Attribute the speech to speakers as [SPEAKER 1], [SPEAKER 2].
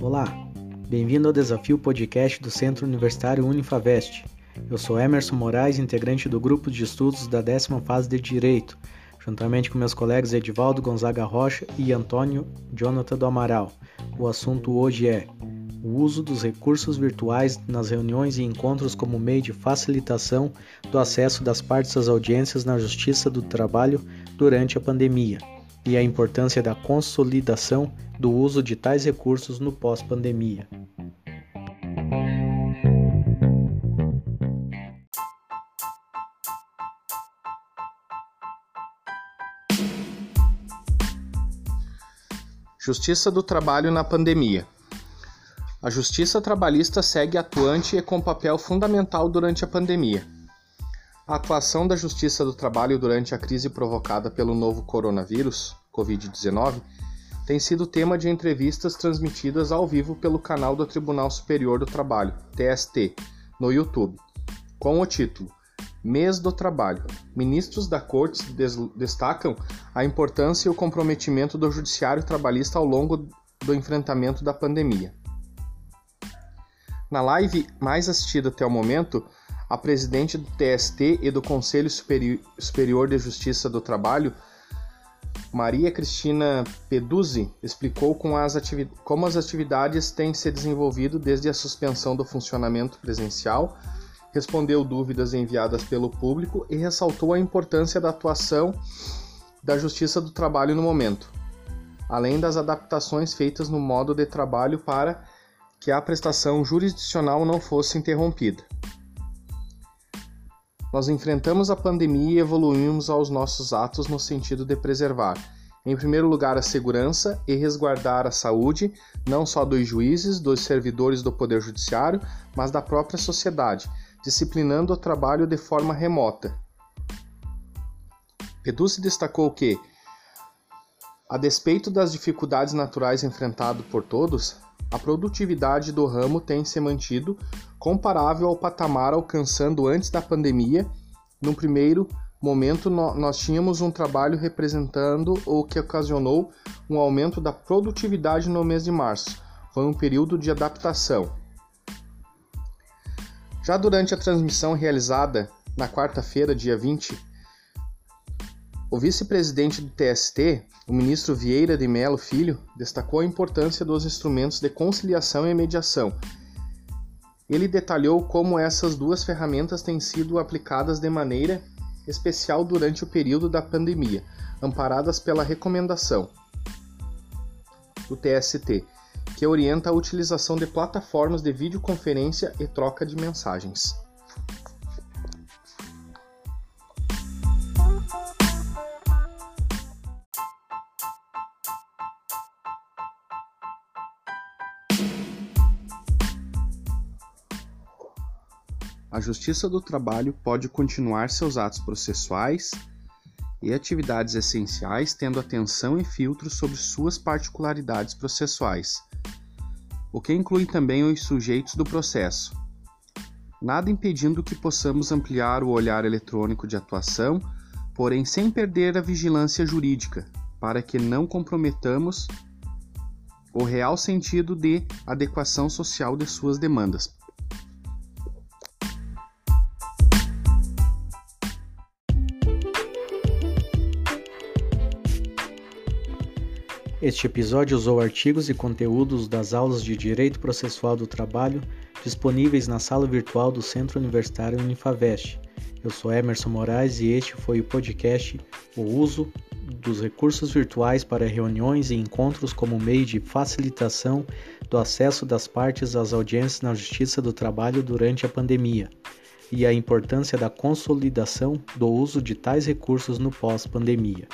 [SPEAKER 1] Olá, bem-vindo ao Desafio Podcast do Centro Universitário Unifavest. Eu sou Emerson Moraes, integrante do grupo de estudos da décima fase de Direito, juntamente com meus colegas Edivaldo Gonzaga Rocha e Antônio Jonathan do Amaral. O assunto hoje é o uso dos recursos virtuais nas reuniões e encontros como meio de facilitação do acesso das partes às audiências na Justiça do Trabalho durante a pandemia e a importância da consolidação do uso de tais recursos no pós-pandemia.
[SPEAKER 2] Justiça do Trabalho na pandemia. A justiça trabalhista segue atuante e com papel fundamental durante a pandemia. A atuação da Justiça do Trabalho durante a crise provocada pelo novo coronavírus, Covid-19, tem sido tema de entrevistas transmitidas ao vivo pelo canal do Tribunal Superior do Trabalho, TST, no YouTube, com o título Mês do Trabalho. Ministros da Corte destacam a importância e o comprometimento do Judiciário Trabalhista ao longo do enfrentamento da pandemia. Na live mais assistida até o momento, a presidente do TST e do Conselho Superior de Justiça do Trabalho, Maria Cristina Peduzzi, explicou como as, como as atividades têm se desenvolvido desde a suspensão do funcionamento presencial, respondeu dúvidas enviadas pelo público e ressaltou a importância da atuação da Justiça do Trabalho no momento, além das adaptações feitas no modo de trabalho para que a prestação jurisdicional não fosse interrompida. Nós enfrentamos a pandemia e evoluímos aos nossos atos no sentido de preservar, em primeiro lugar, a segurança e resguardar a saúde, não só dos juízes, dos servidores do Poder Judiciário, mas da própria sociedade, disciplinando o trabalho de forma remota. Peduzzi destacou que, a despeito das dificuldades naturais enfrentadas por todos, a produtividade do ramo tem se mantido comparável ao patamar alcançando antes da pandemia. No primeiro momento, nós tínhamos um trabalho representando o que ocasionou um aumento da produtividade no mês de março. Foi um período de adaptação. Já durante a transmissão realizada na quarta-feira, dia 20, o vice-presidente do TST, o ministro Vieira de Mello Filho, destacou a importância dos instrumentos de conciliação e mediação. Ele detalhou como essas duas ferramentas têm sido aplicadas de maneira especial durante o período da pandemia, amparadas pela recomendação do TST, que orienta a utilização de plataformas de videoconferência e troca de mensagens. A Justiça do Trabalho pode continuar seus atos processuais e atividades essenciais tendo atenção e filtro sobre suas particularidades processuais, o que inclui também os sujeitos do processo. Nada impedindo que possamos ampliar o olhar eletrônico de atuação, porém sem perder a vigilância jurídica, para que não comprometamos o real sentido de adequação social de suas demandas.
[SPEAKER 1] Este episódio usou artigos e conteúdos das aulas de Direito Processual do Trabalho disponíveis na sala virtual do Centro Universitário Unifavest. Eu sou Emerson Moraes e este foi o podcast O Uso dos Recursos Virtuais para Reuniões e Encontros como Meio de Facilitação do Acesso das Partes às Audiências na Justiça do Trabalho durante a Pandemia e a importância da consolidação do uso de tais recursos no pós-pandemia.